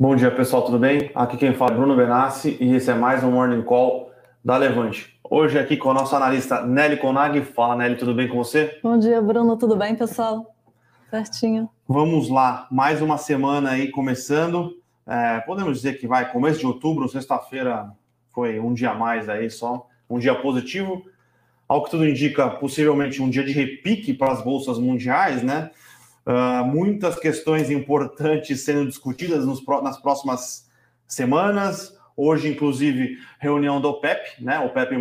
Bom dia, pessoal, tudo bem? Aqui quem fala é Bruno Benassi e esse é mais um Morning Call da Levante. Hoje aqui com a nossa analista Nelly Conag. Fala, Nelly, tudo bem com você? Bom dia, Bruno, tudo bem, pessoal? Certinho. Vamos lá, mais uma semana aí começando. É, podemos dizer que vai começo de outubro, sexta-feira foi um dia a mais aí só, um dia positivo. Ao que tudo indica, possivelmente um dia de repique para as bolsas mundiais, né? Uh, muitas questões importantes sendo discutidas nos, nas próximas semanas. Hoje, inclusive, reunião do OPEP, né? OPEP,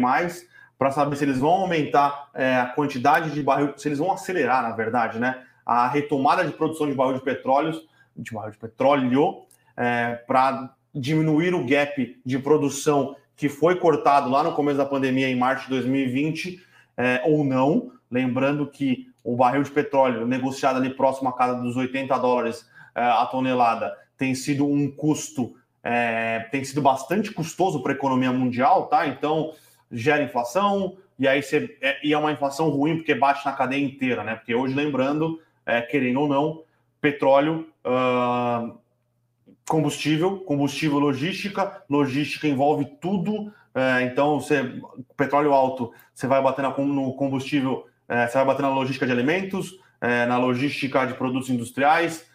para saber se eles vão aumentar é, a quantidade de barril, se eles vão acelerar, na verdade, né? A retomada de produção de barril de petróleo, de barril de petróleo, é, para diminuir o gap de produção que foi cortado lá no começo da pandemia, em março de 2020, é, ou não. Lembrando que o barril de petróleo negociado ali próximo à casa dos 80 dólares é, a tonelada tem sido um custo, é, tem sido bastante custoso para a economia mundial, tá? Então gera inflação, e aí você, é, e é uma inflação ruim porque bate na cadeia inteira, né? Porque hoje, lembrando, é, querendo ou não, petróleo, uh, combustível, combustível logística, logística envolve tudo. É, então, você, petróleo alto, você vai bater no combustível é, você vai bater na logística de alimentos, é, na logística de produtos industriais.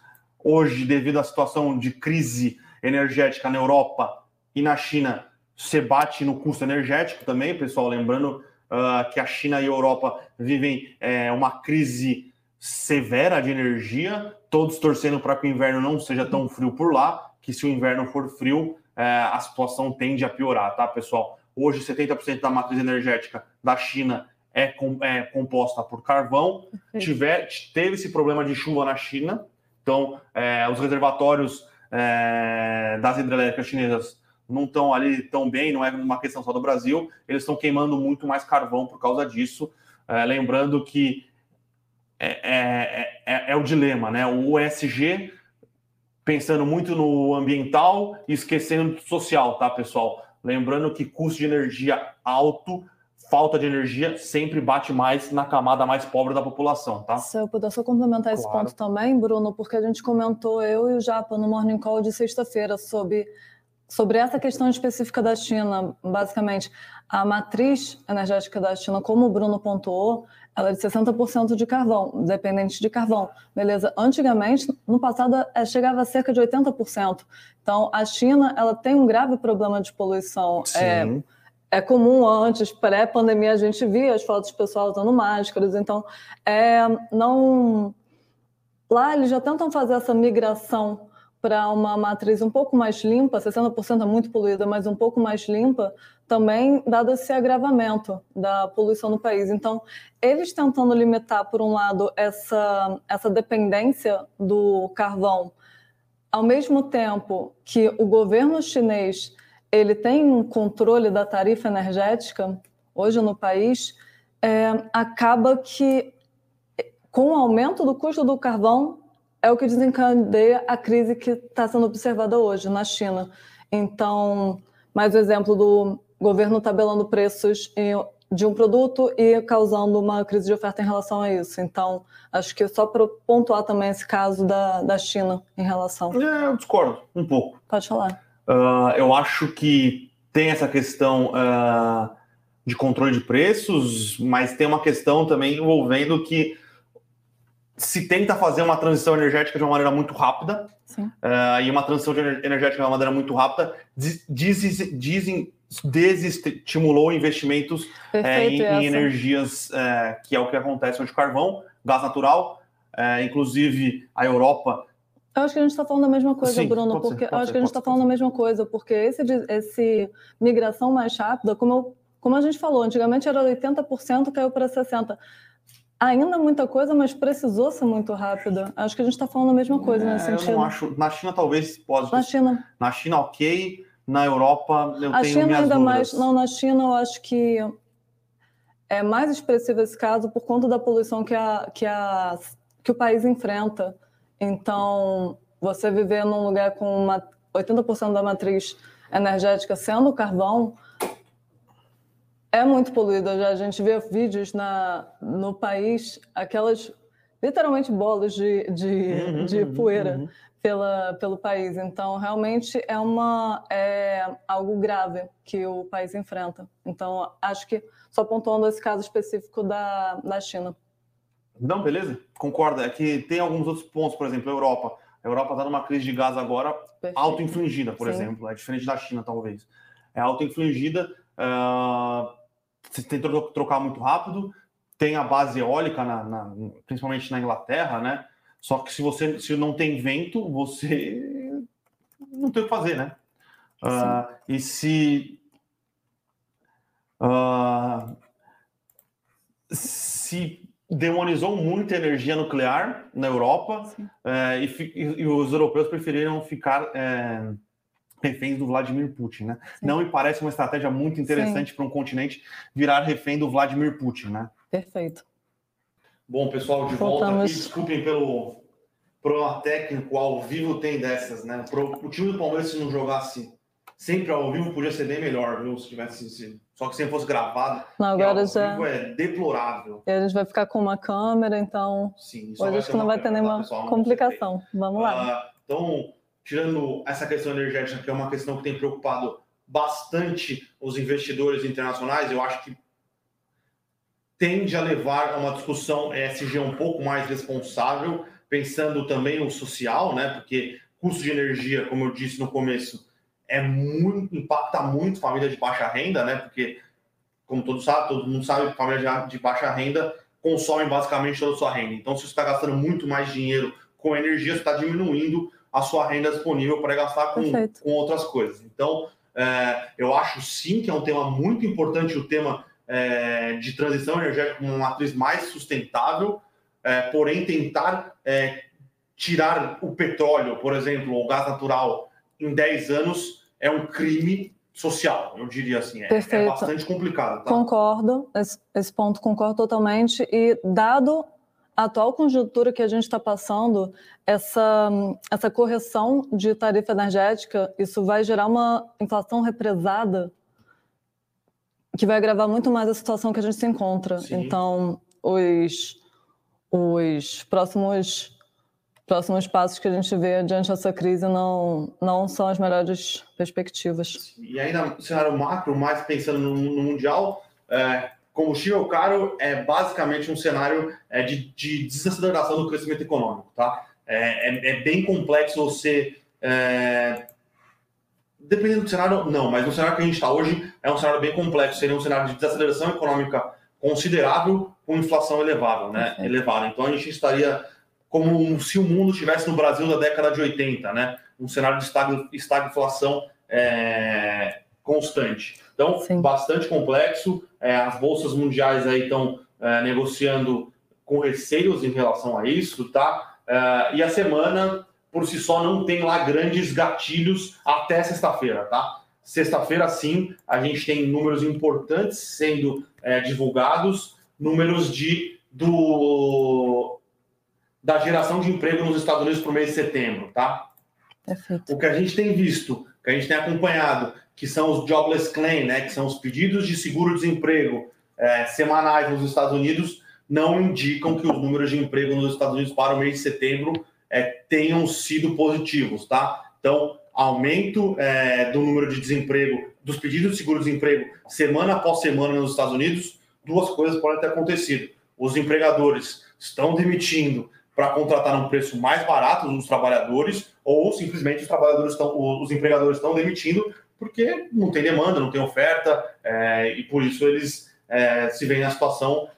Hoje, devido à situação de crise energética na Europa e na China, você bate no custo energético também, pessoal. Lembrando uh, que a China e a Europa vivem é, uma crise severa de energia, todos torcendo para que o inverno não seja tão frio por lá, que se o inverno for frio, é, a situação tende a piorar, tá, pessoal? Hoje, 70% da matriz energética da China é, com, é composta por carvão. Tiver, teve esse problema de chuva na China, então é, os reservatórios é, das hidrelétricas chinesas não estão ali tão bem, não é uma questão só do Brasil, eles estão queimando muito mais carvão por causa disso. É, lembrando que é, é, é, é o dilema, né? O ESG pensando muito no ambiental e esquecendo do social, tá, pessoal? Lembrando que custo de energia alto falta de energia sempre bate mais na camada mais pobre da população, tá? Se eu puder só complementar claro. esse ponto também, Bruno, porque a gente comentou, eu e o Japa, no Morning Call de sexta-feira, sobre, sobre essa questão específica da China. Basicamente, a matriz energética da China, como o Bruno pontuou, ela é de 60% de carvão, dependente de carvão. Beleza? Antigamente, no passado, é, chegava a cerca de 80%. Então, a China ela tem um grave problema de poluição. Sim. É, é comum antes, pré-pandemia, a gente via as fotos do pessoal usando máscaras, então é, não. Lá eles já tentam fazer essa migração para uma matriz um pouco mais limpa, 60% é muito poluída, mas um pouco mais limpa, também dado esse agravamento da poluição no país. Então, eles tentando limitar, por um lado, essa, essa dependência do carvão, ao mesmo tempo que o governo chinês ele tem um controle da tarifa energética hoje no país, é, acaba que, com o aumento do custo do carvão, é o que desencadeia a crise que está sendo observada hoje na China. Então, mais um exemplo do governo tabelando preços de um produto e causando uma crise de oferta em relação a isso. Então, acho que só para pontuar também esse caso da, da China em relação. É, eu discordo um pouco. Pode falar. Uh, eu acho que tem essa questão uh, de controle de preços, mas tem uma questão também envolvendo que se tenta fazer uma transição energética de uma maneira muito rápida, uh, e uma transição energética de uma maneira muito rápida dizem desestimulou investimentos é, em, em, energias, é, que é o que acontece hoje, carvão, gás natural, é, inclusive a Europa eu acho que a gente está falando a mesma coisa, Sim, Bruno, porque ser, acho ser, que a gente está falando a mesma coisa, porque esse, esse migração mais rápida, como, eu, como a gente falou, antigamente era 80%, caiu para 60%. Ainda muita coisa, mas precisou ser muito rápida. Acho que a gente está falando a mesma coisa é, nesse sentido. Eu não acho. Na China, talvez pode. Na China. Na China, ok. Na Europa, eu a tenho China minhas ainda dúvidas. mais. Não, na China, eu acho que é mais expressivo esse caso por conta da poluição que, a, que, a, que o país enfrenta. Então, você viver num lugar com uma 80% da matriz energética sendo carvão é muito poluída. Já a gente vê vídeos na, no país, aquelas literalmente bolas de, de, uhum, de uhum, poeira. Uhum. pela, pelo país. Então, realmente é, uma, é algo grave que o país enfrenta. Então, acho que só pontuando esse caso específico da, da China. Não, beleza, concordo. É que tem alguns outros pontos, por exemplo, a Europa. A Europa está numa crise de gás agora auto-infligida, por Sim. exemplo. É diferente da China, talvez. É auto-infligida, uh, você tem que trocar muito rápido. Tem a base eólica, na, na, principalmente na Inglaterra, né? Só que se você se não tem vento, você não tem o que fazer, né? Uh, e se uh, se demonizou muita energia nuclear na Europa uh, e, e, os europeus preferiram ficar é, reféns do Vladimir Putin, né? Sim. Não me parece uma estratégia muito interessante para um continente virar refém do Vladimir Putin, né? Perfeito. Bom, pessoal, de Voltamos. volta aqui. Desculpem pelo problema técnico. Ao vivo tem dessas, né? O time do Palmeiras, se não jogasse sempre ao vivo, podia ser bem melhor, viu? Se tivesse. Se... Só que se fosse gravado. Não, agora ao já. É deplorável. E a gente vai ficar com uma câmera, então. Sim, hoje acho que não vai ter nenhuma tá, complicação. Vamos lá. Uh, então, tirando essa questão energética, que é uma questão que tem preocupado bastante os investidores internacionais, eu acho que tende a levar a uma discussão ESG um pouco mais responsável, pensando também no social, né? Porque custo de energia, como eu disse no começo, é muito impacta muito família de baixa renda, né? Porque como todo sabe, todo mundo sabe, família de baixa renda consome basicamente toda a sua renda. Então, se você está gastando muito mais dinheiro com energia, você está diminuindo a sua renda disponível para gastar com, com outras coisas. Então, é, eu acho sim que é um tema muito importante o tema é, de transição energética como uma matriz mais sustentável, é, porém tentar é, tirar o petróleo, por exemplo, ou o gás natural em 10 anos é um crime social, eu diria assim. É, é bastante complicado. Tá? Concordo, esse, esse ponto concordo totalmente. E dado a atual conjuntura que a gente está passando, essa, essa correção de tarifa energética, isso vai gerar uma inflação represada que vai agravar muito mais a situação que a gente se encontra. Sim. Então, os, os próximos próximos passos que a gente vê diante dessa crise não, não são as melhores perspectivas. E ainda no cenário macro, mais pensando no, no Mundial, é, combustível caro é basicamente um cenário é, de, de desaceleração do crescimento econômico. Tá? É, é, é bem complexo você é, Dependendo do cenário, não, mas no cenário que a gente está hoje é um cenário bem complexo. Seria um cenário de desaceleração econômica considerável com inflação elevada, né? elevada. Então a gente estaria como se o mundo estivesse no Brasil da década de 80, né? Um cenário de estagflação é, constante. Então, Sim. bastante complexo. É, as bolsas mundiais aí estão é, negociando com receios em relação a isso, tá? É, e a semana por si só não tem lá grandes gatilhos até sexta-feira, tá? Sexta-feira, sim, a gente tem números importantes sendo é, divulgados, números de do da geração de emprego nos Estados Unidos para o mês de setembro, tá? Perfeito. O que a gente tem visto, que a gente tem acompanhado, que são os jobless claim, né, que são os pedidos de seguro-desemprego é, semanais nos Estados Unidos, não indicam que os números de emprego nos Estados Unidos para o mês de setembro é, tenham sido positivos, tá? Então, aumento é, do número de desemprego, dos pedidos de seguro-desemprego semana após semana nos Estados Unidos, duas coisas podem ter acontecido. Os empregadores estão demitindo para contratar um preço mais barato dos trabalhadores, ou simplesmente os trabalhadores estão, os empregadores estão demitindo porque não tem demanda, não tem oferta, é, e por isso eles é, se veem na situação,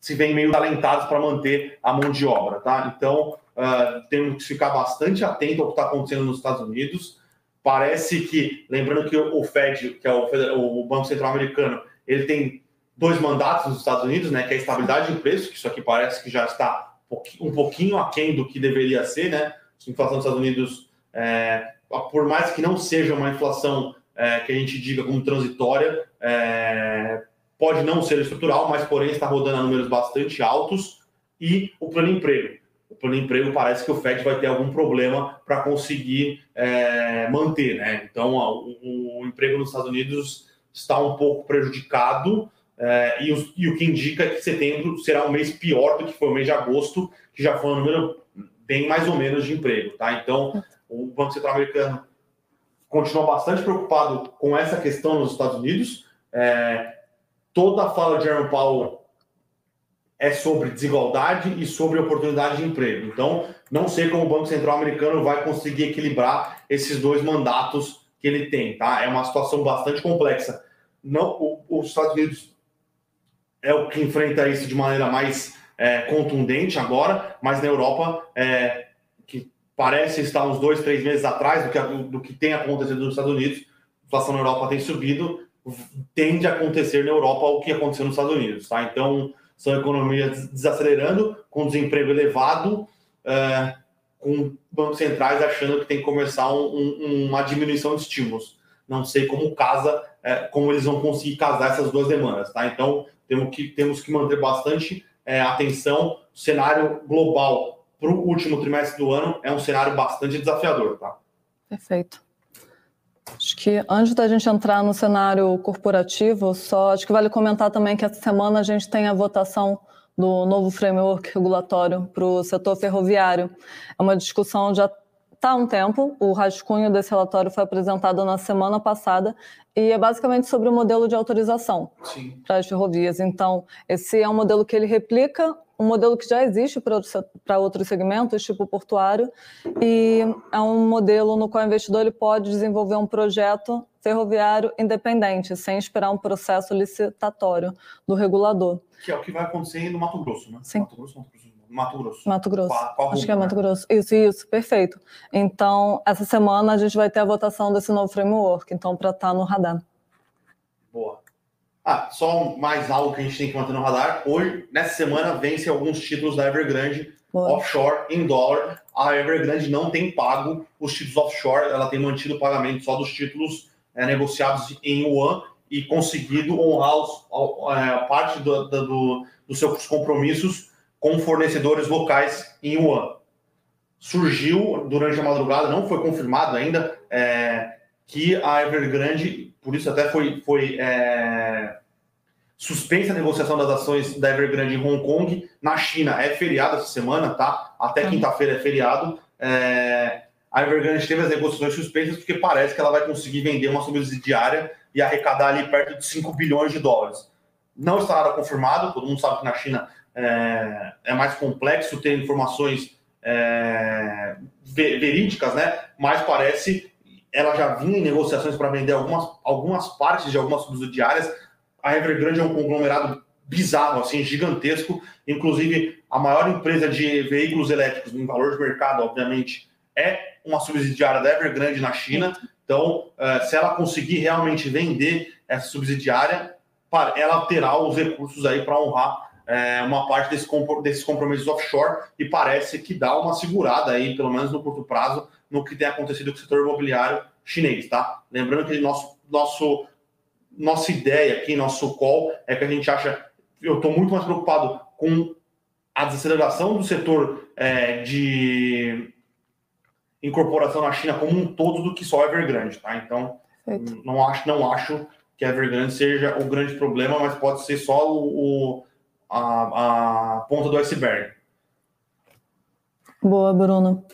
se veem meio talentados para manter a mão de obra, tá? Então, uh, temos que ficar bastante atento ao que está acontecendo nos Estados Unidos. Parece que, lembrando que o Fed, que é o, o Banco Central Americano, ele tem dois mandatos nos Estados Unidos, né, que é a estabilidade de preço, que isso aqui parece que já está um pouquinho aquém do que deveria ser, né? A inflação dos Estados Unidos, é, por mais que não seja uma inflação é, que a gente diga como transitória, é, pode não ser estrutural, mas porém está rodando a números bastante altos e o plano emprego o plano emprego parece que o FED vai ter algum problema para conseguir é, manter, né? Então, o, o, emprego nos Estados Unidos está um pouco prejudicado é, e, o, e, o, que indica que setembro será um mês pior do que foi o mês de agosto, que já foi um número bem mais ou menos de emprego, tá? Então, O Banco Central americano continua bastante preocupado com essa questão nos Estados Unidos. É, toda a fala de Jerome Powell é sobre desigualdade e sobre oportunidade de emprego. Então, não sei como o Banco Central americano vai conseguir equilibrar esses dois mandatos que ele tem, tá? É uma situação bastante complexa. Não, os Estados Unidos é o que enfrenta isso de maneira mais é, contundente agora, mas na Europa, é, que parece estar uns dois, três meses atrás do que, do que tem acontecido nos Estados Unidos, a inflação na Europa tem subido, tende a acontecer na Europa o que aconteceu nos Estados Unidos, tá? Então, são economias desacelerando, com desemprego elevado, é, com bancos centrais achando que tem que começar um, um, uma diminuição de estímulos. Não sei como casa, é, como eles vão conseguir casar essas duas demandas, tá? Então, temos que, temos que manter bastante é, atenção. O cenário global para o último trimestre do ano é um cenário bastante desafiador, tá? Perfeito. Acho que antes da gente entrar no cenário corporativo, só acho que vale comentar também que essa semana a gente tem a votação do novo framework regulatório para o setor ferroviário. É uma discussão já está há um tempo. O rascunho desse relatório foi apresentado na semana passada e é basicamente sobre o modelo de autorização Sim. para as ferrovias. Então, esse é um modelo que ele replica um modelo que já existe para outros segmentos, tipo portuário, e é um modelo no qual o investidor ele pode desenvolver um projeto ferroviário independente, sem esperar um processo licitatório do regulador. Que é o que vai acontecer no Mato Grosso, né? Sim. Mato Grosso, Mato. Mato Grosso. Mato Grosso. Qual, qual Acho que é Mato Grosso. Isso, isso, perfeito. Então, essa semana a gente vai ter a votação desse novo framework, então, para estar tá no radar. Boa. Ah, só mais algo que a gente tem que manter no radar. Hoje, nessa semana, vence alguns títulos da Evergrande Boa. offshore em dólar. A Evergrande não tem pago os títulos offshore, ela tem mantido o pagamento só dos títulos é, negociados em yuan e conseguido honrar os, a, a parte do, do, dos seus compromissos com fornecedores locais em yuan. Surgiu durante a madrugada, não foi confirmado ainda, é, que a Evergrande, por isso até foi, foi é, suspensa a negociação das ações da Evergrande em Hong Kong. Na China é feriado essa semana, tá? Até quinta-feira é feriado. É, a Evergrande teve as negociações suspensas porque parece que ela vai conseguir vender uma subsidiária e arrecadar ali perto de 5 bilhões de dólares. Não está nada confirmado, todo mundo sabe que na China é, é mais complexo ter informações é, verídicas, né? Mas parece ela já vinha em negociações para vender algumas, algumas partes de algumas subsidiárias. A Evergrande é um conglomerado bizarro, assim, gigantesco. Inclusive, a maior empresa de veículos elétricos em valor de mercado, obviamente, é uma subsidiária da Evergrande na China. Então, é, se ela conseguir realmente vender essa subsidiária, ela terá os recursos aí para honrar é, uma parte desse, desses compromissos offshore e parece que dá uma segurada aí, pelo menos no curto prazo, no que tem acontecido com o setor imobiliário chinês, tá? Lembrando que nosso, nosso, nossa ideia aqui, nosso call, é que a gente acha. Eu estou muito mais preocupado com a desaceleração do setor é, de incorporação na China como um todo do que só Evergrande, tá? Então, não acho, não acho que a Evergrande seja o grande problema, mas pode ser só o, o a, a ponta do iceberg. Boa, Bruno.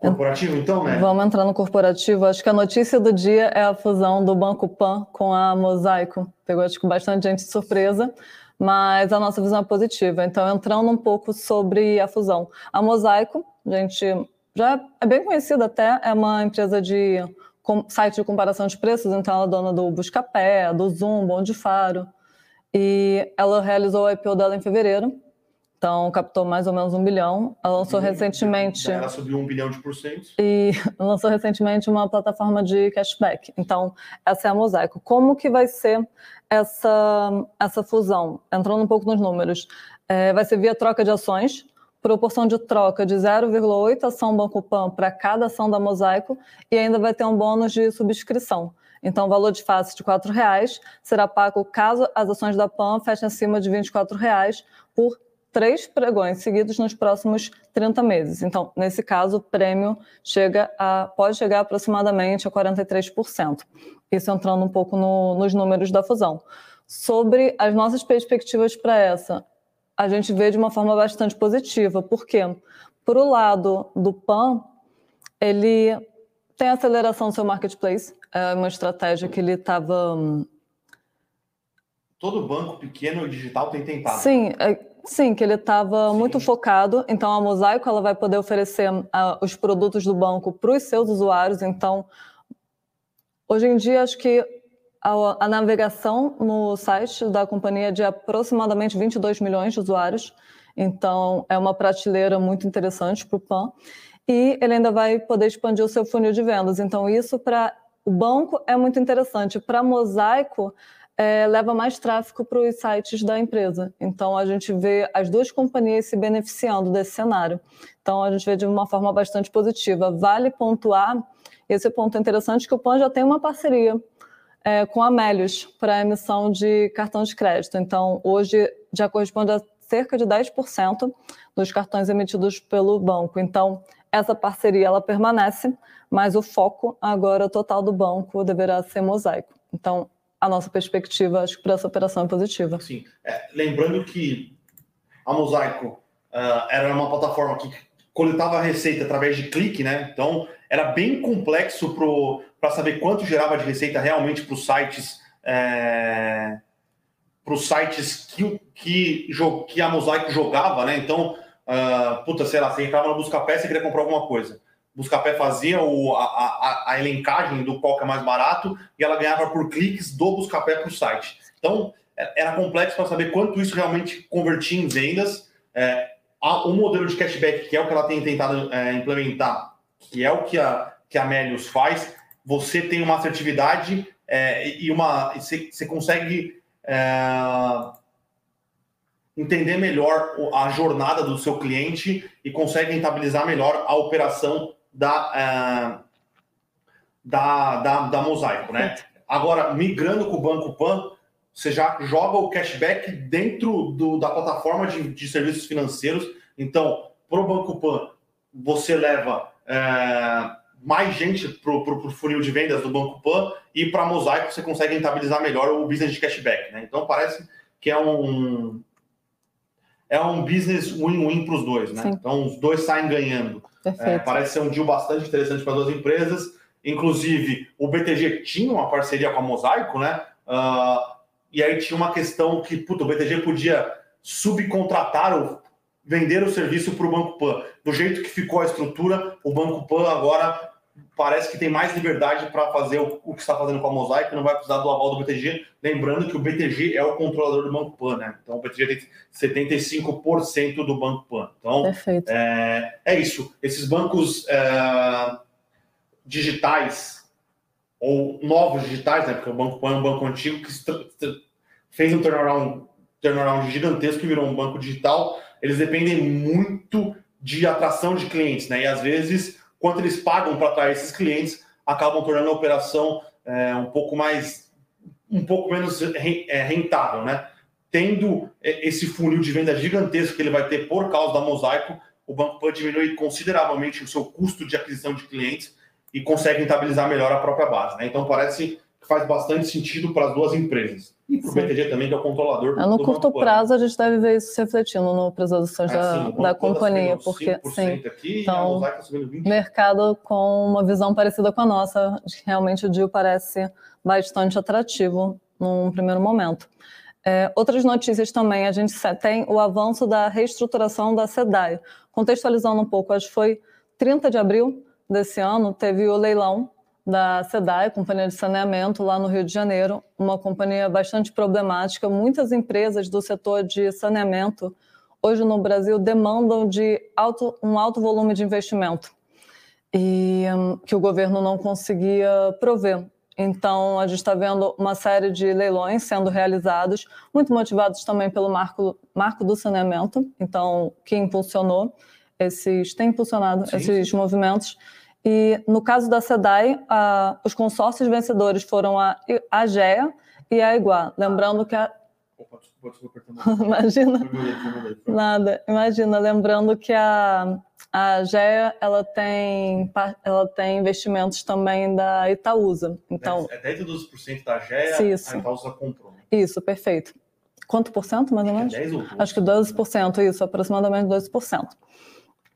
Corporativo, então, né? Vamos entrar no corporativo. Acho que a notícia do dia é a fusão do Banco Pan com a Mosaico. Pegou, acho que bastante gente de surpresa, mas a nossa visão é positiva. Então, entrando um pouco sobre a fusão. A Mosaico, a gente já é bem conhecida até, é uma empresa de site de comparação de preços, então ela é dona do Buscapé, do Zoom, Bom de Faro, e ela realizou o IPO dela em fevereiro. Então, captou mais ou menos um bilhão. Ela lançou recentemente. Ela subiu um bilhão de por cento. E lançou recentemente uma plataforma de cashback. Então, essa é a Mosaico. Como que vai ser essa, essa fusão? Entrando um pouco nos números. É, vai ser via troca de ações, proporção de troca de 0,8 ação Banco Pan para cada ação da Mosaico, e ainda vai ter um bônus de subscrição. Então, o valor de face de R$ reais será pago caso as ações da PAN fechem acima de R$ reais por três pregões seguidos nos próximos 30 meses. Então, nesse caso, o prêmio chega a, pode chegar aproximadamente a 43%. Isso entrando um pouco no, nos números da fusão. Sobre as nossas perspectivas para essa, a gente vê de uma forma bastante positiva. Por quê? Por o lado do PAN, ele tem aceleração do seu marketplace, é uma estratégia que ele estava. Hum, Todo banco pequeno e digital tem tentado. Sim, é, sim, que ele estava muito focado. Então a Mosaico ela vai poder oferecer uh, os produtos do banco para os seus usuários. Então, hoje em dia acho que a, a, navegação no site da companhia é de aproximadamente 22 milhões de usuários. Então é uma prateleira muito interessante para o PAN. E ele ainda vai poder expandir o seu funil de vendas. Então isso para o banco é muito interessante. Para Mosaico é, leva mais tráfego para os sites da empresa. Então, a gente vê as duas companhias se beneficiando desse cenário. Então, a gente vê de uma forma bastante positiva. Vale pontuar, esse ponto é interessante, que o PAN já tem uma parceria é, com a Melius para a emissão de cartão de crédito. Então, hoje já corresponde a cerca de 10% dos cartões emitidos pelo banco. Então, essa parceria ela permanece, mas o foco agora total do banco deverá ser mosaico. Então, a nossa perspectiva, acho que para essa operação é positiva. Sim. É, lembrando que a Mosaico uh, era uma plataforma que coletava receita através de clique, né? Então era bem complexo para saber quanto gerava de receita realmente para os sites. É, para os sites que, que, que a Mosaico jogava, né? Então, uh, puta, sei lá, você entrava no Buscapé e queria comprar alguma coisa. Buscapé fazia o, a, a, a, elencagem do qual que é mais barato e ela ganhava por cliques do Buscapé para o site. Então, é, era complexo para saber quanto isso realmente convertia em vendas. É, o modelo de cashback, que é o que ela tem tentado é, implementar, que é o que a, que a Melius faz, você tem uma assertividade é, e uma você, você consegue é, entender melhor a jornada do seu cliente e consegue rentabilizar melhor a operação da, uh, da, da, da Mosaico, né? Agora, migrando com o Banco Pan, você já joga o cashback dentro do, da plataforma de, de serviços financeiros. Então, para o Banco Pan, você leva é, mais gente para o funil de vendas do Banco Pan e para a Mosaico você consegue rentabilizar melhor o business de cashback. Né? Então, parece que é um, é um business win-win para os dois. Né? Então, os dois saem ganhando. É, parece ser um deal bastante interessante para as duas empresas. Inclusive, o BTG tinha uma parceria com a Mosaico, né? Uh, e aí tinha uma questão que puto, o BTG podia subcontratar ou vender o serviço para o Banco Pan. Do jeito que ficou a estrutura, o Banco Pan agora parece que tem mais liberdade para fazer o, o, que está fazendo com a Mosaic, não vai precisar do aval do BTG. Lembrando que o BTG é o controlador do Banco Pan, né? Então o BTG tem 75% do Banco Pan. Então é, é, isso. Esses bancos é, digitais ou novos digitais, né? Porque o Banco Pan é um banco antigo que fez um turnaround, turnaround gigantesco e virou um banco digital. Eles dependem muito de atração de clientes, né? E às vezes quanto eles pagam para atrair esses clientes, acabam tornando a operação é, um pouco mais, um pouco menos é, rentável, né? Tendo é, esse funil de venda gigantesco que ele vai ter por causa da Mosaico, o banco pode diminuir consideravelmente o seu custo de aquisição de clientes e consegue rentabilizar melhor a própria base. Né? Então parece que faz bastante sentido para as duas empresas. E para o BTG também, que é o controlador. É, no curto prazo, a gente deve ver isso se refletindo no preço das ações é, da, da companhia, porque sim, aqui, então, tá mercado com uma visão parecida com a nossa, realmente o deal parece bastante atrativo num primeiro momento. É, outras notícias também, a gente tem o avanço da reestruturação da SEDAI. Contextualizando um pouco, acho que foi 30 de abril desse ano, teve o leilão da SEDAI, Companhia de Saneamento, lá no Rio de Janeiro, uma companhia bastante problemática. Muitas empresas do setor de saneamento, hoje no Brasil, demandam de alto, um alto volume de investimento e um, que o governo não conseguia prover. Então, a gente está vendo uma série de leilões sendo realizados, muito motivados também pelo marco, marco do saneamento, então, que impulsionou esses, tem impulsionado sim, esses movimentos. E no caso da SEDAI, a, os consórcios vencedores foram a AGEA e a Iguá. Lembrando que a. Opa, desculpa, desculpa, imagina. Nada, imagina, lembrando que a, a AGEA ela tem, ela tem investimentos também da Itaúsa. Então, é 10 a 12% da AGEA, isso. a Itaúsa comprou. Né? Isso, perfeito. Quanto por cento, mais ou menos? É 10 ou 12. Acho que 12%, isso, aproximadamente 12%.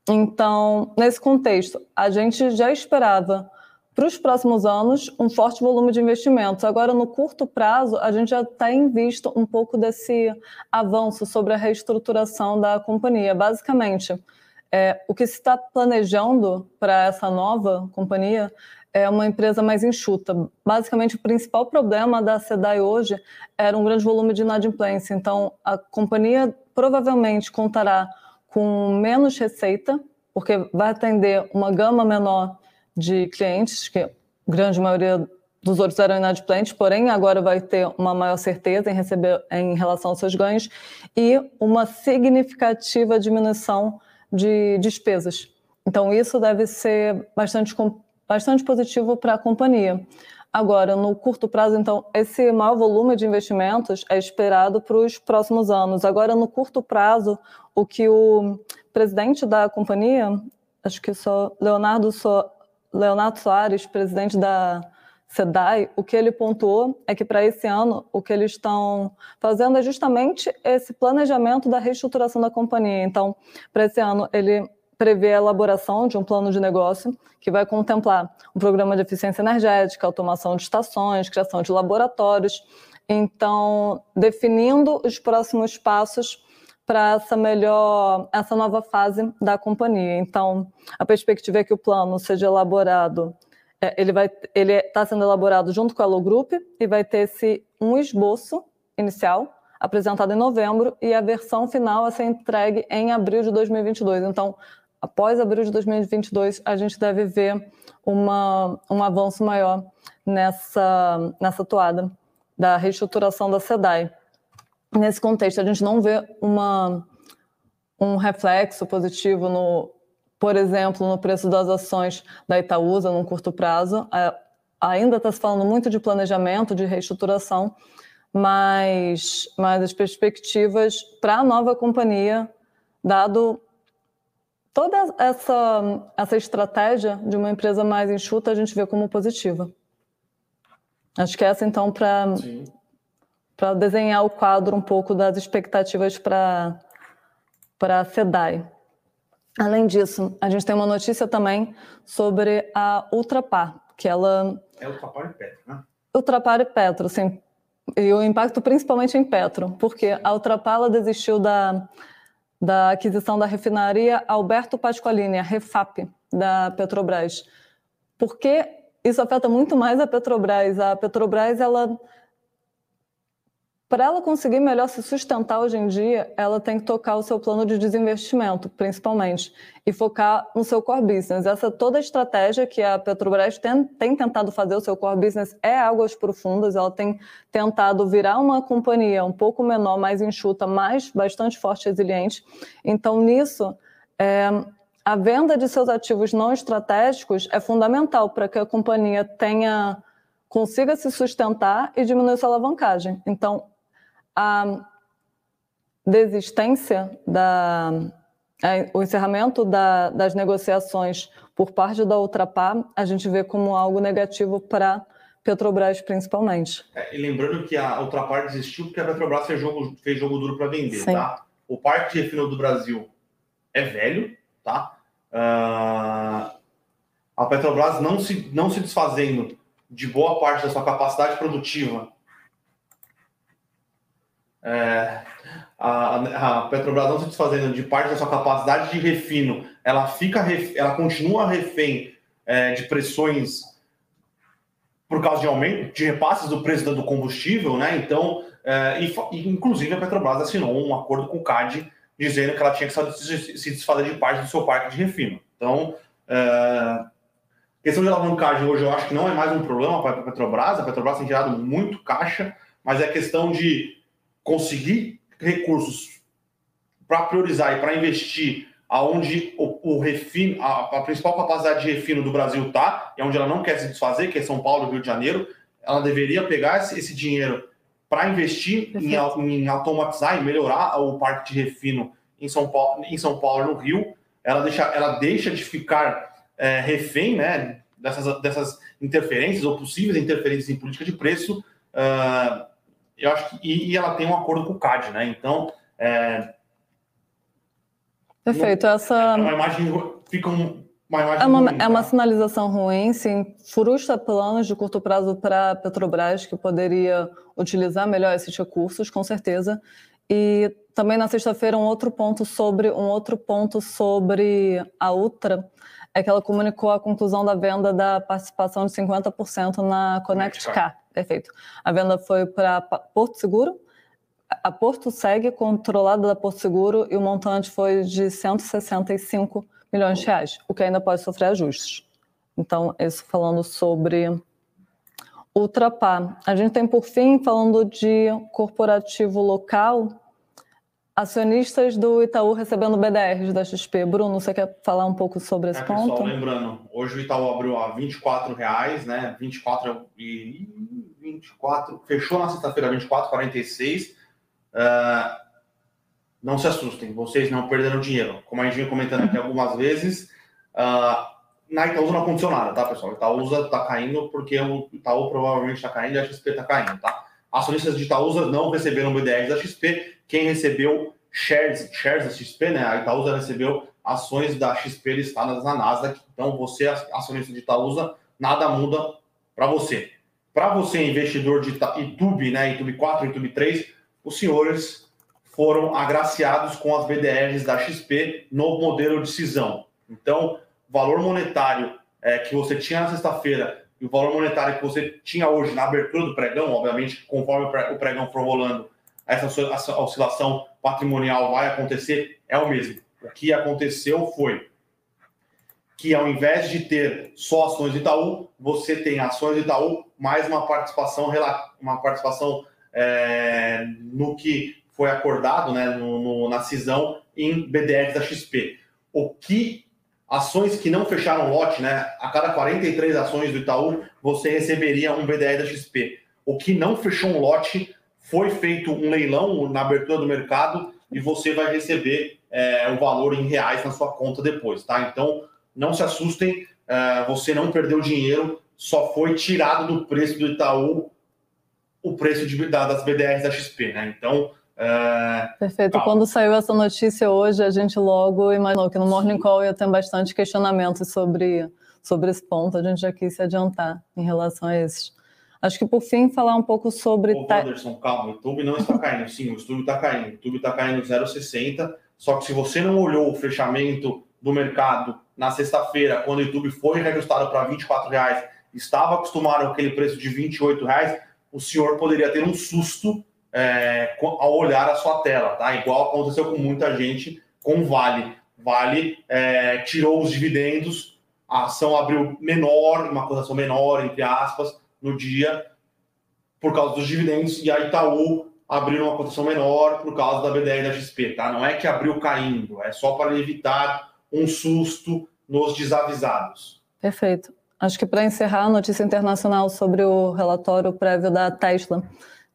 Então, nesse contexto, a gente já esperava para os próximos anos um forte volume de investimentos. Agora, no curto prazo, a gente já está em vista um pouco desse avanço sobre a reestruturação da companhia. Basicamente, é, o que se está planejando para essa nova companhia é uma empresa mais enxuta. Basicamente, o principal problema da SEDAI hoje era um grande volume de inadimplência. Então, a companhia provavelmente contará com menos receita, porque vai atender uma gama menor de clientes, que a grande maioria dos outros eram inadimplentes, porém agora vai ter uma maior certeza em receber em relação aos seus ganhos e uma significativa diminuição de despesas. Então isso deve ser bastante, bastante positivo para a companhia. Agora, no curto prazo, então, esse maior volume de investimentos é esperado para os próximos anos. Agora, no curto prazo, o que o presidente da companhia, acho que só Leonardo so, Leonardo Soares, presidente da SEDAI, o que ele pontuou é que para esse ano o que eles estão fazendo é justamente esse planejamento da reestruturação da companhia. Então, para esse ano, ele prevê a elaboração de um plano de negócio que vai contemplar um programa de eficiência energética, automação de estações, criação de laboratórios. Então, definindo os próximos passos para essa melhor, essa nova fase da companhia. Então, a perspectiva é que o plano seja elaborado, é, ele vai, ele está sendo elaborado junto com a Group e vai ter esse um esboço inicial apresentado em novembro e a versão final a ser entregue em abril de 2022. Então, após abril de 2022, a gente deve ver uma, um avanço maior nessa, nessa toada da reestruturação da SEDAI nesse contexto, a gente não vê uma, um reflexo positivo no, por exemplo, no preço das ações da Itaúsa no curto prazo. É, ainda está se falando muito de planejamento, de reestruturação, mas, mas as perspectivas para a nova companhia, dado toda essa, essa estratégia de uma empresa mais enxuta, a gente vê como positiva. Acho que essa, então, para para desenhar o quadro um pouco das expectativas para a SEDAI. Além disso, a gente tem uma notícia também sobre a Ultrapar, que ela... É Ultrapar e Petro, né? Ultrapar e Petro, sim. E o impacto principalmente em Petro, porque a Ultrapar ela desistiu da, da aquisição da refinaria Alberto Pasqualini, a Refap, da Petrobras. Porque isso afeta muito mais a Petrobras. A Petrobras, ela para ela conseguir melhor se sustentar hoje em dia, ela tem que tocar o seu plano de desinvestimento, principalmente, e focar no seu core business. Essa toda a estratégia que a Petrobras tem, tem tentado fazer o seu core business é águas profundas, ela tem tentado virar uma companhia um pouco menor, mais enxuta, mas bastante forte e resiliente. Então, nisso, é, a venda de seus ativos não estratégicos é fundamental para que a companhia tenha consiga se sustentar e diminuir sua alavancagem. Então, a desistência da o encerramento da, das negociações por parte da Ultrapar, a gente vê como algo negativo para Petrobras, principalmente. É, e lembrando que a Ultrapar desistiu porque a Petrobras fez jogo, fez jogo duro para vender, Sim. tá? O parque de refino do Brasil é velho, tá? Uh, a Petrobras não se, não se desfazendo de boa parte da sua capacidade produtiva é, a, a, Petrobras não se desfazendo de parte da sua capacidade de refino, ela fica, ela continua refém é, de pressões por causa de aumento de repasses do preço do combustível, né? Então, é, e, inclusive a Petrobras assinou um acordo com o CAD dizendo que ela tinha que se desfazer de parte do seu parque de refino. Então, é, questão de alavancagem hoje eu acho que não é mais um problema para a Petrobras. A Petrobras tem gerado muito caixa, mas é questão de conseguir recursos para priorizar e para investir aonde o, o refino, a, a, principal capacidade de refino do Brasil está, e onde ela não quer se desfazer, que é São Paulo e Rio de Janeiro, ela deveria pegar esse, esse dinheiro para investir em, em, automatizar e melhorar o parque de refino em São Paulo, em São Paulo no Rio. Ela deixa, ela deixa de ficar é, refém né, dessas, dessas interferências ou possíveis interferências em política de preço. Uh, eu acho que, e, e, ela tem um acordo com o CAD, né? Então, é, Perfeito. Essa é uma imagem fica um, uma imagem é uma, ruim, é tá? uma sinalização ruim, sim. Frustra planos de curto prazo para a Petrobras, que poderia utilizar melhor esses recursos, com certeza. E também na sexta-feira um outro ponto sobre um outro ponto sobre a Ultra é que ela comunicou a conclusão da venda da participação de 50% na Connect Car. Perfeito. A venda foi para Porto Seguro. A Porto segue controlada da Porto Seguro e o montante foi de 165 milhões de reais, o que ainda pode sofrer ajustes. Então, isso falando sobre Ultrapar. A gente tem, por fim, falando de corporativo local, Acionistas do Itaú recebendo BDRs da XP. Bruno, você quer falar um pouco sobre esse é, ponto? Pessoal, lembrando, hoje o Itaú abriu a R$ 24,00, né? 24 e 24, fechou na sexta-feira 24,46. Uh, não se assustem, vocês não perderam dinheiro. Como a gente vem comentando aqui algumas vezes, uh, na Itaúsa não aconteceu nada, tá, pessoal? Itaúsa está caindo porque o Itaú provavelmente está caindo e a XP está caindo, tá? Acionistas de Itaúsa não receberam BDRs da XP, quem recebeu shares, shares da XP, né? A Itaúsa recebeu ações da XP listadas na Nasdaq. Então, você, acionista de Itaúsa, nada muda para você. Para você, investidor de YouTube, né? YouTube 4, YouTube 3, os senhores foram agraciados com as BDRs da XP no modelo de cisão. Então, valor monetário é, que você tinha na sexta-feira e o valor monetário que você tinha hoje na abertura do pregão, obviamente, conforme o pregão for rolando, essa oscilação patrimonial vai acontecer, é o mesmo. O que aconteceu foi que ao invés de ter só ações de Itaú, você tem ações de Itaú mais uma participação, uma participação é, no que foi acordado né, no, no, na cisão em BDRs da XP. O que ações que não fecharam lote, né? A cada 43 ações do Itaú, você receberia um BDR da XP. O que não fechou um lote foi feito um leilão na abertura do mercado e você vai receber é, o valor em reais na sua conta depois, tá? Então, não se assustem, é, você não perdeu dinheiro, só foi tirado do preço do Itaú o preço de, da, das BDRs da XP, né? Então. É... Perfeito. Calma. Quando saiu essa notícia hoje, a gente logo imaginou que no Morning Call ia ter bastante questionamento sobre, sobre esse ponto. A gente já quis se adiantar em relação a esses. Acho que por fim falar um pouco sobre. Ô, Anderson, calma, o YouTube não está caindo. Sim, o YouTube está caindo. O YouTube está caindo 0,60. Só que se você não olhou o fechamento do mercado na sexta-feira, quando o YouTube foi reajustado para R$ reais, estava acostumado com aquele preço de R$ reais, o senhor poderia ter um susto é, ao olhar a sua tela, tá? Igual aconteceu com muita gente com Vale. Vale é, tirou os dividendos, a ação abriu menor, uma cotação menor, entre aspas, no dia por causa dos dividendos e a Itaú abriu uma cotação menor por causa da BDR da XP, tá? Não é que abriu caindo, é só para evitar um susto nos desavisados. Perfeito. Acho que para encerrar a notícia internacional sobre o relatório prévio da Tesla,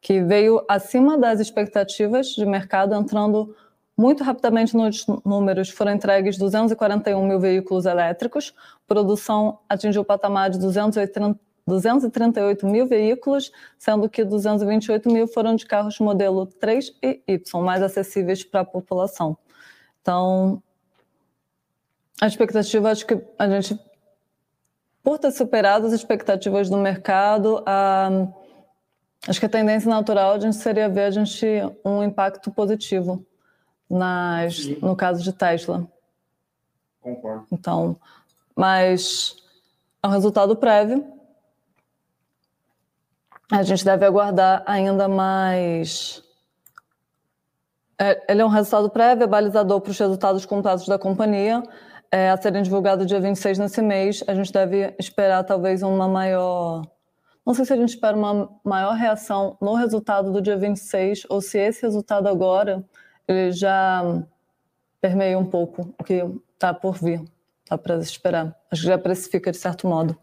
que veio acima das expectativas de mercado, entrando muito rapidamente nos números, foram entregues 241 mil veículos elétricos, produção atingiu o patamar de 280 238 mil veículos, sendo que 228 mil foram de carros modelo 3 e Y, mais acessíveis para a população. Então, a expectativa, acho que a gente, por ter superado as expectativas do mercado, a, acho que a tendência natural a gente seria ver a gente um impacto positivo nas, no caso de Tesla. Concordo. Então, mas é um resultado prévio a gente deve aguardar ainda mais. É, ele é um resultado prévio, é balizador para os resultados contados da companhia, é, a serem divulgados dia 26 nesse mês. A gente deve esperar talvez uma maior. Não sei se a gente espera uma maior reação no resultado do dia 26 ou se esse resultado agora ele já permeia um pouco o que está por vir. Está para esperar. Acho que já precifica de certo modo.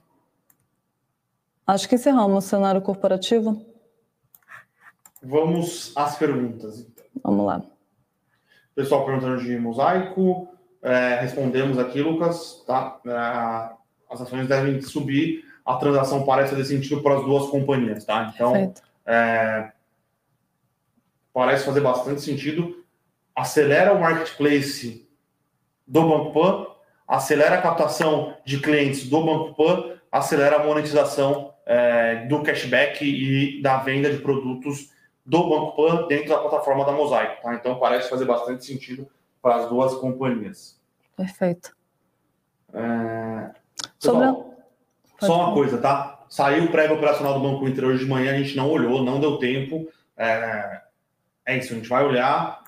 Acho que encerramos o cenário corporativo. Vamos às perguntas. Então. Vamos lá. Pessoal perguntando de mosaico. É, respondemos aqui, Lucas. Tá? É, as ações devem subir. A transação parece fazer sentido para as duas companhias. Tá? Então, é, parece fazer bastante sentido. Acelera o marketplace do Banco Pan, acelera a captação de clientes do Banco Pan, acelera a monetização é, do cashback e da venda de produtos do Banco Pan dentro da plataforma da Mosaico. Tá? Então parece fazer bastante sentido para as duas companhias. Perfeito. É... Sobre... só uma coisa, tá? Saiu o prévio operacional do Banco Inter hoje de manhã, a gente não olhou, não deu tempo. É, é isso, a gente vai olhar,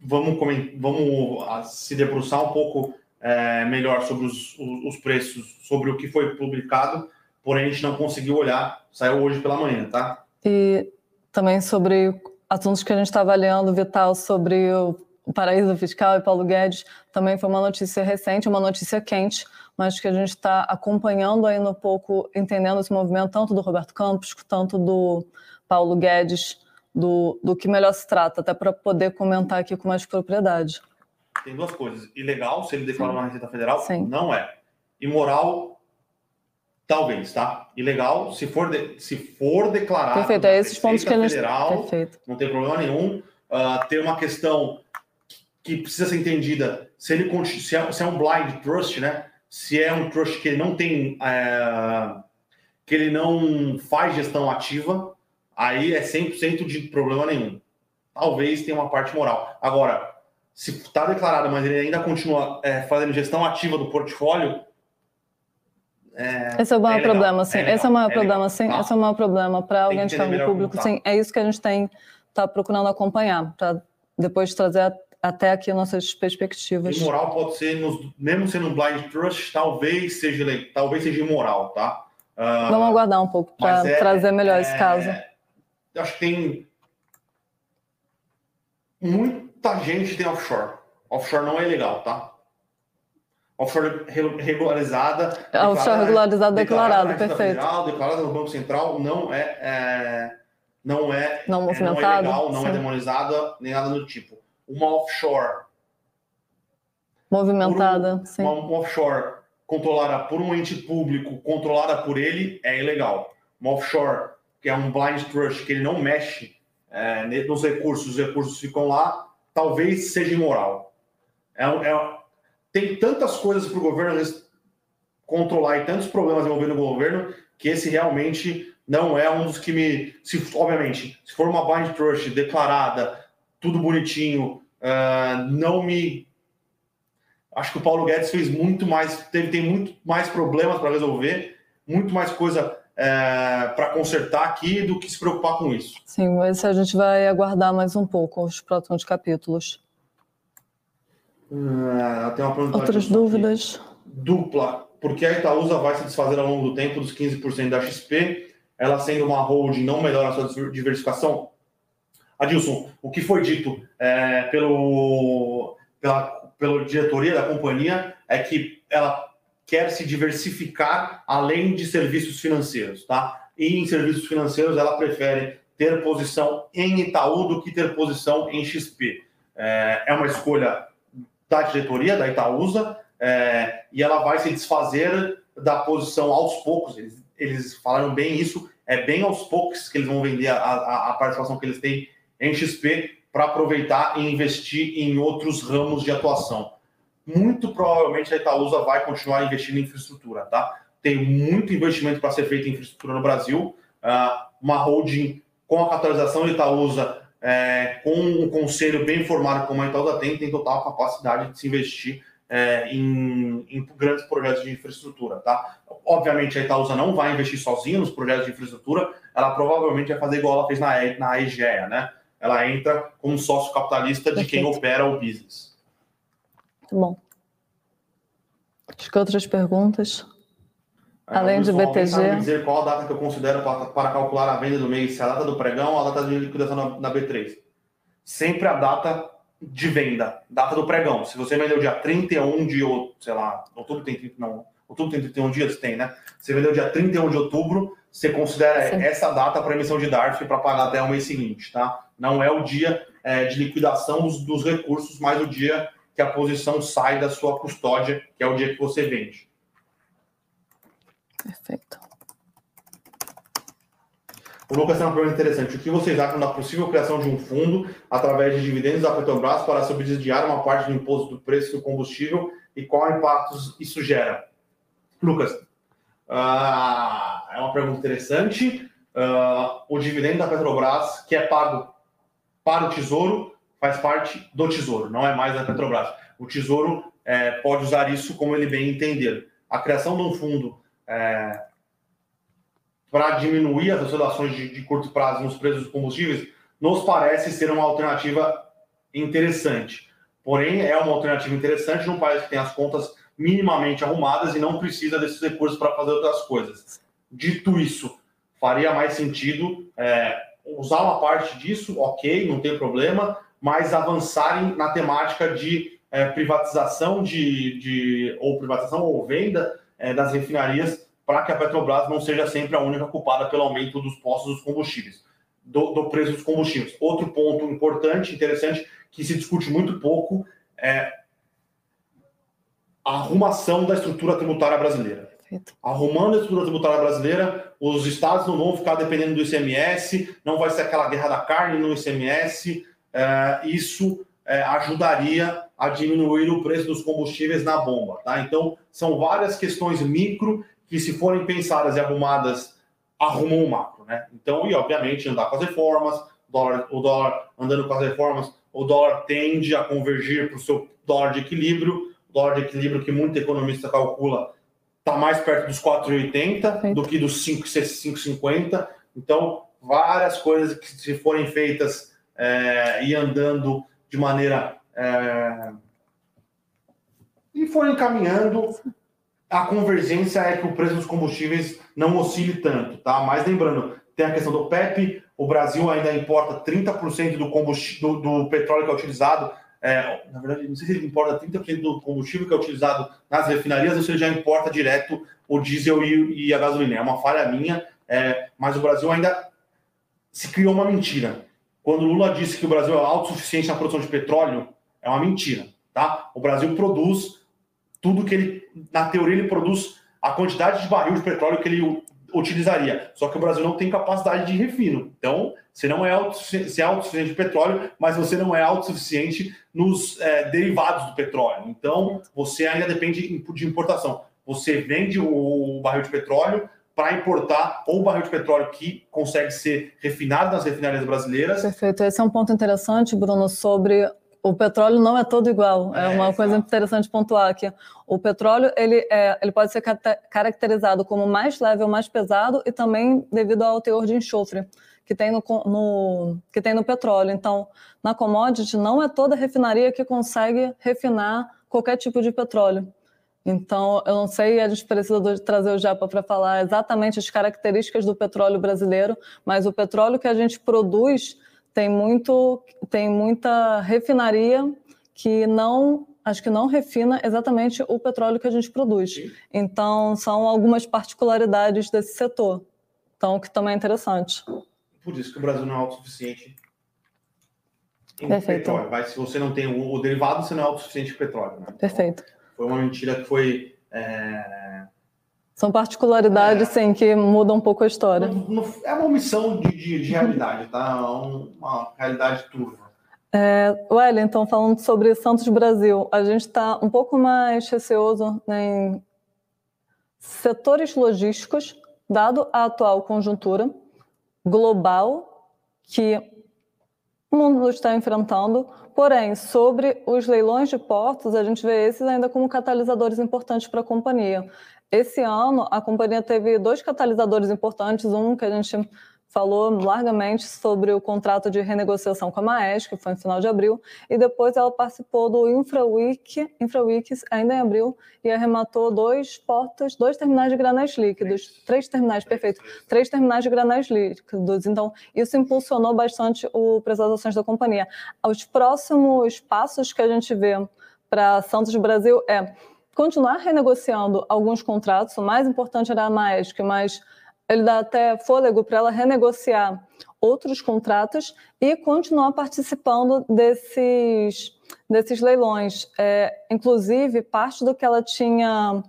vamos, vamos se debruçar um pouco é, melhor sobre os, os, preços, sobre o que foi publicado, porém a gente não conseguiu olhar, saiu hoje pela manhã, tá? E também sobre assuntos que a gente está avaliando, Vital, sobre o paraíso fiscal e Paulo Guedes, também foi uma notícia recente, uma notícia quente, mas que a gente está acompanhando aí no pouco, entendendo esse movimento, tanto do Roberto Campos, tanto do Paulo Guedes, do, do que melhor se trata, até para poder comentar aqui com mais propriedade. Tem duas coisas. Ilegal, se ele declara uma Receita Federal, Sim. não é. Imoral, talvez, tá? Ilegal, se for, de, se for declarado. Perfeito, é esses pontos que gente. Federal, Perfeito. Não tem problema nenhum. Uh, tem uma questão que precisa ser entendida. Se ele se é, se é um blind trust, né? Se é um trust que ele não tem. Uh, que ele não faz gestão ativa, aí é 100% de problema nenhum. Talvez tenha uma parte moral. Agora, se está declarado, mas ele ainda continua é, fazendo gestão ativa do portfólio. É, esse é o maior é problema, sim. É esse é o maior é problema, sim. Tá. Esse é o maior problema para alguém de cargo público, sim. É isso que a gente tem está procurando acompanhar, para depois trazer até aqui nossas perspectivas. Imoral pode ser, nos, mesmo sendo um blind trust, talvez seja, talvez seja imoral, tá? Uh, Vamos aguardar um pouco para é, trazer melhor esse caso acho que tem muita gente tem offshore. Offshore não é legal, tá? Offshore regularizada. Offshore regularizada declarada perfeito. Federal, declarada no Banco Central, não é, é não é, não, é, não é legal, não é sim. é demonizada, nem nada do tipo. Uma offshore movimentada, um, sim. Uma, uma offshore controlada por um ente público, controlada por ele, é ilegal. Uma offshore que é um blind trust, que ele não mexe é, nos recursos, os recursos ficam lá, talvez seja imoral. É, é, tem tantas coisas para o governo controlar e tantos problemas envolvendo o governo que esse realmente não é um dos que me. Se, obviamente, se for uma blind trust declarada, tudo bonitinho, uh, não me. Acho que o Paulo Guedes fez muito mais, teve, tem muito mais problemas para resolver, muito mais coisa é, para consertar aqui do que se preocupar com isso. Sim, mas a gente vai aguardar mais um pouco os próximos capítulos. É, tem uma Outras dúvidas? Dupla. Porque a Itaúsa vai se desfazer ao longo do tempo dos 15% da XP, ela sendo uma holding não melhora a sua diversificação? Adilson, o que foi dito é, pelo, pela, pela diretoria da companhia é que ela quer se diversificar além de serviços financeiros, tá? E em serviços financeiros ela prefere ter posição em Itaú do que ter posição em XP. É, é uma escolha da diretoria da Itaúsa é, e ela vai se desfazer da posição aos poucos. Eles, eles falaram bem isso, é bem aos poucos que eles vão vender a, a, a participação que eles têm em XP para aproveitar e investir em outros ramos de atuação muito provavelmente a Itaúsa vai continuar investindo em infraestrutura, tá? Tem muito investimento para ser feito em infraestrutura no Brasil. Uh, uma holding com a capitalização da Itaúsa, é, com um conselho bem formado como a Itaúsa tem, tem total capacidade de se investir é, em, em, grandes projetos de infraestrutura, tá? Obviamente a Itaúsa não vai investir sozinha nos projetos de infraestrutura, ela provavelmente vai fazer igual ela fez na, na EGEA, né? Ela entra como sócio capitalista de quem opera o business. Muito bom. Acho que outras perguntas? Além de BTG. dizer qual a data que eu considero para, para, calcular a venda do mês, se é a data do pregão ou a data de liquidação na, na, B3. Sempre a data de venda, data do pregão. Se você vendeu dia 31 de outubro, sei lá, outubro tem não, outubro tem 31 dias, tem, né? Você vendeu dia 31 de outubro, você considera Sim. essa data para emissão de DARF para pagar até o mês seguinte, tá? Não é o dia é, de liquidação dos, dos recursos, mas o dia que a posição sai da sua custódia, que é o dia que você vende. Perfeito. O Lucas tem uma pergunta interessante. O que vocês acham da possível criação de um fundo através de dividendos da Petrobras para subsidiar uma parte do imposto do preço do combustível e qual impacto isso gera? Lucas, uh, é uma pergunta interessante. Uh, o dividendo da Petrobras, que é pago para o Tesouro, faz parte do Tesouro, não é mais da Petrobras. O Tesouro é, pode usar isso como ele bem entender. A criação de um fundo é, para diminuir as oscilações de, de curto prazo nos preços dos combustíveis nos parece ser uma alternativa interessante. Porém, é uma alternativa interessante num país que tem as contas minimamente arrumadas e não precisa desses recursos para fazer outras coisas. Dito isso, faria mais sentido é, usar uma parte disso, ok, não tem problema, mas avançarem na temática de é, privatização de, de, ou privatização ou venda é, das refinarias para que a Petrobras não seja sempre a única culpada pelo aumento dos postos dos combustíveis, do, do preço dos combustíveis. Outro ponto importante, interessante, que se discute muito pouco é a arrumação da estrutura tributária brasileira. Arrumando a estrutura tributária brasileira, os estados não vão ficar dependendo do ICMS, não vai ser aquela guerra da carne no ICMS. É, isso é, ajudaria a diminuir o preço dos combustíveis na bomba. Tá? Então, são várias questões micro que, se forem pensadas e arrumadas, arrumam o macro. Né? Então, e obviamente, andar com as reformas, o dólar, o dólar andando com as reformas, o dólar tende a convergir para o seu dólar de equilíbrio, o dólar de equilíbrio que muito economista calcula está mais perto dos 4,80 do que dos 5,50. Então, várias coisas que, se forem feitas é, e andando de maneira. É, e forem caminhando, a convergência é que o preço dos combustíveis não oscile tanto, tá? Mas lembrando, tem a questão do PEP, o Brasil ainda importa 30% do, combustível, do, do petróleo que é utilizado. É, na verdade, não sei se ele importa 30% do combustível que é utilizado nas refinarias ou se ele já importa direto o diesel e, e a gasolina. É uma falha minha, é, mas o Brasil ainda se criou uma mentira. Quando Lula disse que o Brasil é autossuficiente na produção de petróleo, é uma mentira, tá? O Brasil produz tudo que ele, na teoria, ele produz a quantidade de barril de petróleo que ele utilizaria. Só que o Brasil não tem capacidade de refino. Então, você não é autossuficiente, é autossuficiente de petróleo, mas você não é autossuficiente nos é, derivados do petróleo. Então, você ainda depende de importação. Você vende o barril de petróleo para importar ou barril de petróleo que consegue ser refinado nas refinarias brasileiras. Perfeito. Esse é um ponto interessante, Bruno, sobre o petróleo não é todo igual. É, é uma coisa interessante pontuar aqui. O petróleo ele, é, ele pode ser caracterizado como mais leve ou mais pesado e também devido ao teor de enxofre que tem no, no, que tem no petróleo. Então, na commodity, não é toda refinaria que consegue refinar qualquer tipo de petróleo. Então, eu não sei, a gente precisa trazer o Japa para falar exatamente as características do petróleo brasileiro, mas o petróleo que a gente produz tem muito tem muita refinaria que não acho que não refina exatamente o petróleo que a gente produz. Então são algumas particularidades desse setor. Então que também é interessante. Por isso que o Brasil não é autossuficiente em Perfeito. petróleo. Mas se você não tem o, o derivado, você não é autossuficiente em petróleo. Né? Perfeito. Então, foi uma mentira que foi é são particularidades, é, sim, que mudam um pouco a história. é uma omissão de, de, de realidade, tá? Uma realidade turva. É, Wellington, falando sobre Santos Brasil, a gente está um pouco mais receoso né, em setores logísticos, dado a atual conjuntura global que o mundo está enfrentando. Porém, sobre os leilões de portos, a gente vê esses ainda como catalisadores importantes para a companhia. Esse ano, a companhia teve dois catalisadores importantes. Um que a gente falou largamente sobre o contrato de renegociação com a Maes, que foi no final de abril, e depois ela participou do InfraWeek, InfraWeeks ainda em abril, e arrematou dois portos, dois terminais de granais líquidos, três terminais, perfeito, três terminais de granais líquidos. Então, isso impulsionou bastante o preço das ações da companhia. Os próximos passos que a gente vê para Santos Brasil é continuar renegociando alguns contratos. O mais importante era a Maersk, mas ele dá até fôlego para ela renegociar outros contratos e continuar participando desses, desses leilões. É, inclusive, parte do que ela tinha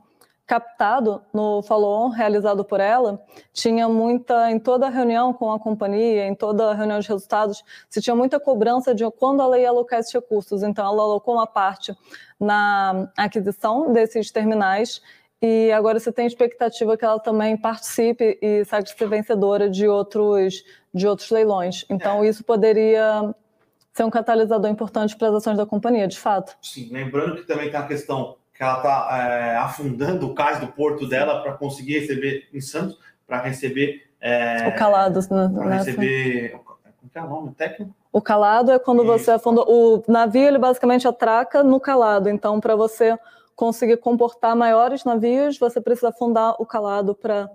captado no follow-on realizado por ela, tinha muita, em toda reunião com a companhia, em toda reunião de resultados, se tinha muita cobrança de quando ela ia alocar esses recursos. Então, ela alocou uma parte na aquisição desses terminais e agora você tem expectativa que ela também participe e saia ser vencedora de outros, de outros leilões. Então, é. isso poderia ser um catalisador importante para as ações da companhia, de fato. Sim, lembrando que também tem a questão que ela está é, afundando o cais do porto dela para conseguir receber em Santos, para receber. É, o calado, né? Para receber. Como é o nome técnico? O calado é quando Isso. você afunda. O navio, ele basicamente atraca no calado. Então, para você conseguir comportar maiores navios, você precisa afundar o calado para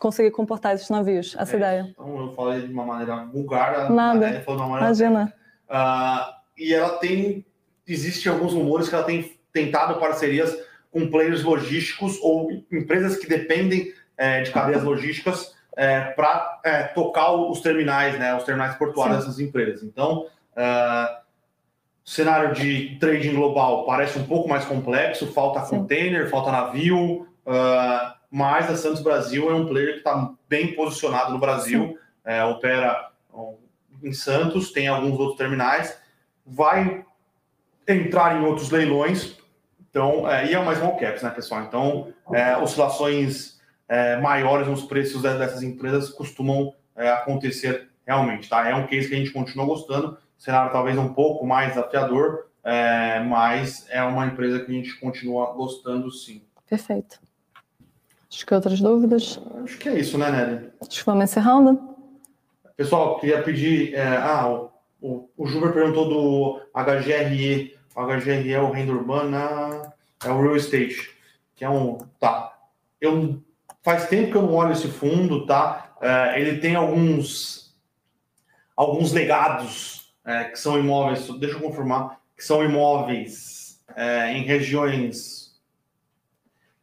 conseguir comportar esses navios. Essa é, ideia. Então, eu falei de uma maneira vulgar. Nada. Né? Maneira... Imagina. Uh, e ela tem. Existem alguns rumores que ela tem tentado parcerias com players logísticos ou empresas que dependem é, de cadeias logísticas é, para é, tocar os terminais, né, os terminais portuários Sim. dessas empresas. Então, uh, cenário de trading global parece um pouco mais complexo, falta Sim. container, falta navio, uh, mas a Santos Brasil é um player que está bem posicionado no Brasil, é, opera em Santos, tem alguns outros terminais, vai entrar em outros leilões, então, é, e é uma small caps, né, pessoal? Então, é, oscilações é, maiores nos preços dessas empresas costumam é, acontecer realmente, tá? É um case que a gente continua gostando, cenário talvez um pouco mais desafiador, é, mas é uma empresa que a gente continua gostando sim. Perfeito. Acho que outras dúvidas? Acho que é isso, né, Nelly? Acho que vamos encerrando. Pessoal, queria pedir. É, ah, o, o, o Juber perguntou do HGRE. O HGRE é o renda urbana, é o real estate, que é um. Tá. Eu, faz tempo que eu não olho esse fundo, tá? É, ele tem alguns, alguns legados é, que são imóveis, deixa eu confirmar, que são imóveis é, em regiões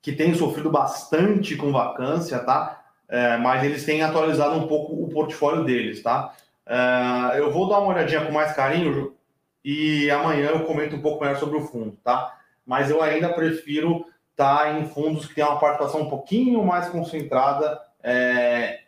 que têm sofrido bastante com vacância, tá? é, mas eles têm atualizado um pouco o portfólio deles, tá? É, eu vou dar uma olhadinha com mais carinho e amanhã eu comento um pouco melhor sobre o fundo, tá? Mas eu ainda prefiro estar tá em fundos que têm uma participação um pouquinho mais concentrada é,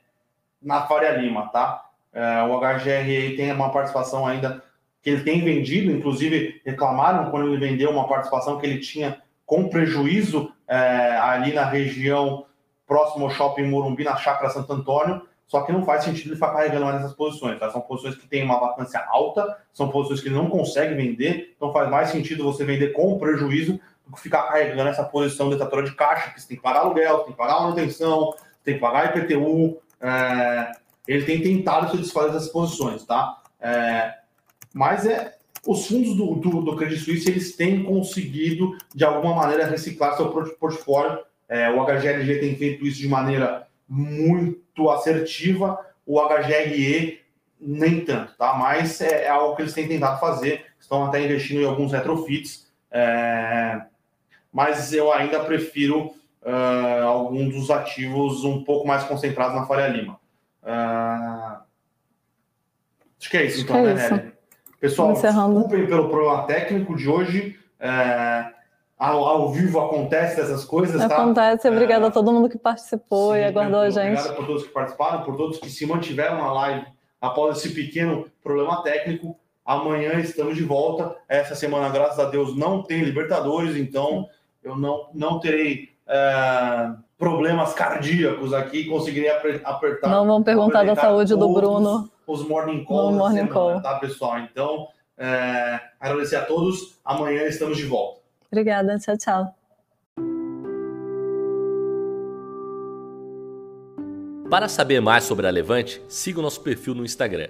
na Faria Lima, tá? É, o HGRE tem uma participação ainda que ele tem vendido, inclusive reclamaram quando ele vendeu uma participação que ele tinha com prejuízo é, ali na região próximo ao shopping Morumbi, na Chácara Santo Antônio, só que não faz sentido ele ficar carregando mais essas posições. Tá? São posições que têm uma vacância alta, são posições que ele não consegue vender, então faz mais sentido você vender com prejuízo do que ficar carregando essa posição detatora de caixa, que você tem que pagar aluguel, tem que pagar manutenção, tem que pagar IPTU. É... Ele tem tentado se desfazer dessas posições, tá? É... Mas é, os fundos do, do, do Credit Suisse eles têm conseguido, de alguma maneira, reciclar seu portfólio é, o HGLG tem feito isso de maneira muito assertiva, o HGRE nem tanto, tá? Mas é, é algo que eles têm tentado fazer, estão até investindo em alguns retrofits, é... mas eu ainda prefiro uh, alguns dos ativos um pouco mais concentrados na Faria Lima. Uh... Acho que é isso, então, é né, isso. Pessoal, desculpem pelo problema técnico de hoje. É ao, ao vivo acontece essas coisas, tá? Acontece, obrigada é... a todo mundo que participou sim, e aguardou a gente. Obrigado por todos que participaram, por todos que se mantiveram na live após esse pequeno problema técnico. Amanhã estamos de volta. Essa semana, graças a Deus, não tem Libertadores, então eu não, não terei é, problemas cardíacos aqui, conseguirei apertar. Não vão perguntar da saúde do Bruno. Os morning calls, no morning semana, call. tá, pessoal? Então, é, agradecer a todos. Amanhã estamos de volta. Obrigada, tchau, tchau. Para saber mais sobre a Levante, siga o nosso perfil no Instagram,